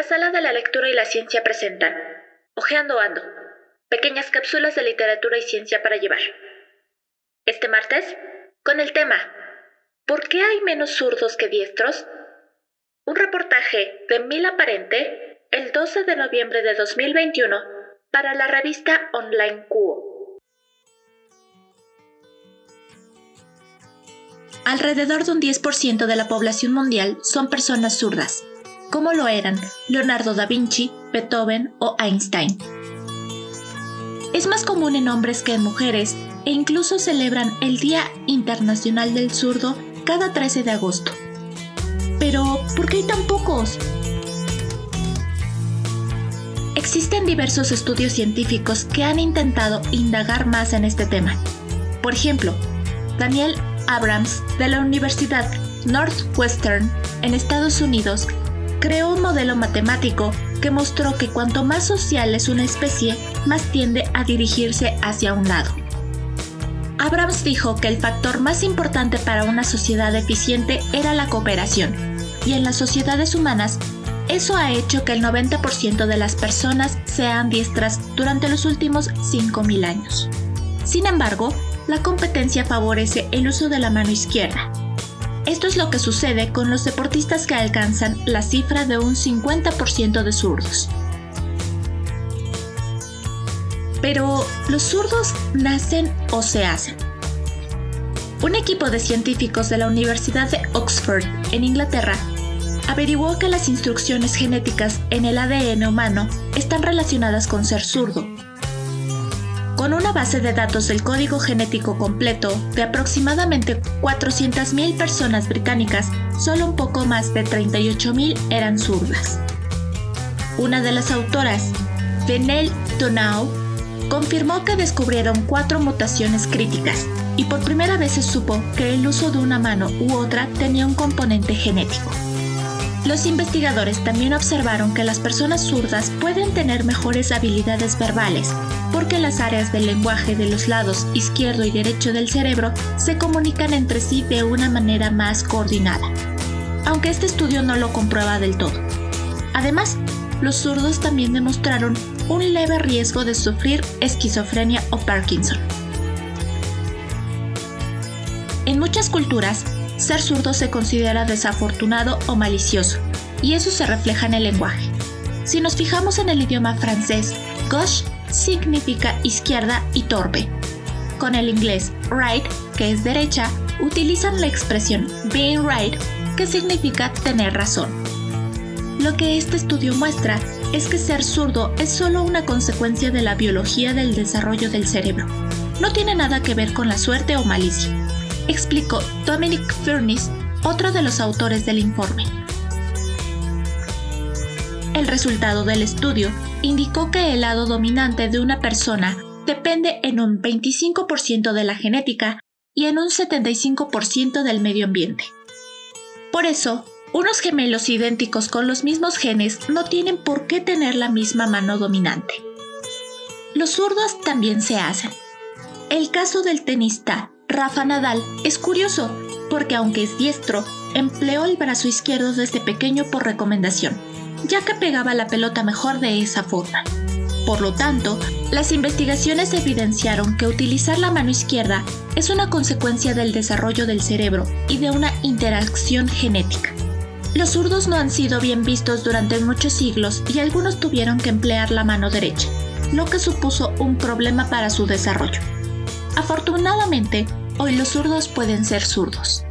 La sala de la lectura y la ciencia presentan Ojeando Ando, pequeñas cápsulas de literatura y ciencia para llevar. Este martes, con el tema ¿Por qué hay menos zurdos que diestros? Un reportaje de Mila Parente el 12 de noviembre de 2021 para la revista online Cuo. Alrededor de un 10% de la población mundial son personas zurdas, como lo eran Leonardo da Vinci, Beethoven o Einstein. Es más común en hombres que en mujeres e incluso celebran el Día Internacional del Zurdo cada 13 de agosto. Pero, ¿por qué hay tan pocos? Existen diversos estudios científicos que han intentado indagar más en este tema. Por ejemplo, Daniel Abrams de la Universidad Northwestern en Estados Unidos creó un modelo matemático que mostró que cuanto más social es una especie, más tiende a dirigirse hacia un lado. Abrams dijo que el factor más importante para una sociedad eficiente era la cooperación, y en las sociedades humanas, eso ha hecho que el 90% de las personas sean diestras durante los últimos 5.000 años. Sin embargo, la competencia favorece el uso de la mano izquierda. Esto es lo que sucede con los deportistas que alcanzan la cifra de un 50% de zurdos. Pero, ¿los zurdos nacen o se hacen? Un equipo de científicos de la Universidad de Oxford, en Inglaterra, averiguó que las instrucciones genéticas en el ADN humano están relacionadas con ser zurdo. Con una base de datos del código genético completo de aproximadamente 400.000 personas británicas, solo un poco más de 38.000 eran zurdas. Una de las autoras, Fenel Donau, confirmó que descubrieron cuatro mutaciones críticas y por primera vez se supo que el uso de una mano u otra tenía un componente genético. Los investigadores también observaron que las personas zurdas pueden tener mejores habilidades verbales, porque las áreas del lenguaje de los lados izquierdo y derecho del cerebro se comunican entre sí de una manera más coordinada, aunque este estudio no lo comprueba del todo. Además, los zurdos también demostraron un leve riesgo de sufrir esquizofrenia o Parkinson. En muchas culturas, ser zurdo se considera desafortunado o malicioso, y eso se refleja en el lenguaje. Si nos fijamos en el idioma francés, gauche significa izquierda y torpe. Con el inglés right, que es derecha, utilizan la expresión being right, que significa tener razón. Lo que este estudio muestra es que ser zurdo es solo una consecuencia de la biología del desarrollo del cerebro. No tiene nada que ver con la suerte o malicia, explicó Dominic Furniss, otro de los autores del informe. El resultado del estudio indicó que el lado dominante de una persona depende en un 25% de la genética y en un 75% del medio ambiente. Por eso, unos gemelos idénticos con los mismos genes no tienen por qué tener la misma mano dominante. Los zurdos también se hacen. El caso del tenista Rafa Nadal es curioso porque aunque es diestro, empleó el brazo izquierdo desde pequeño por recomendación, ya que pegaba la pelota mejor de esa forma. Por lo tanto, las investigaciones evidenciaron que utilizar la mano izquierda es una consecuencia del desarrollo del cerebro y de una interacción genética. Los zurdos no han sido bien vistos durante muchos siglos y algunos tuvieron que emplear la mano derecha, lo que supuso un problema para su desarrollo. Afortunadamente, hoy los zurdos pueden ser zurdos.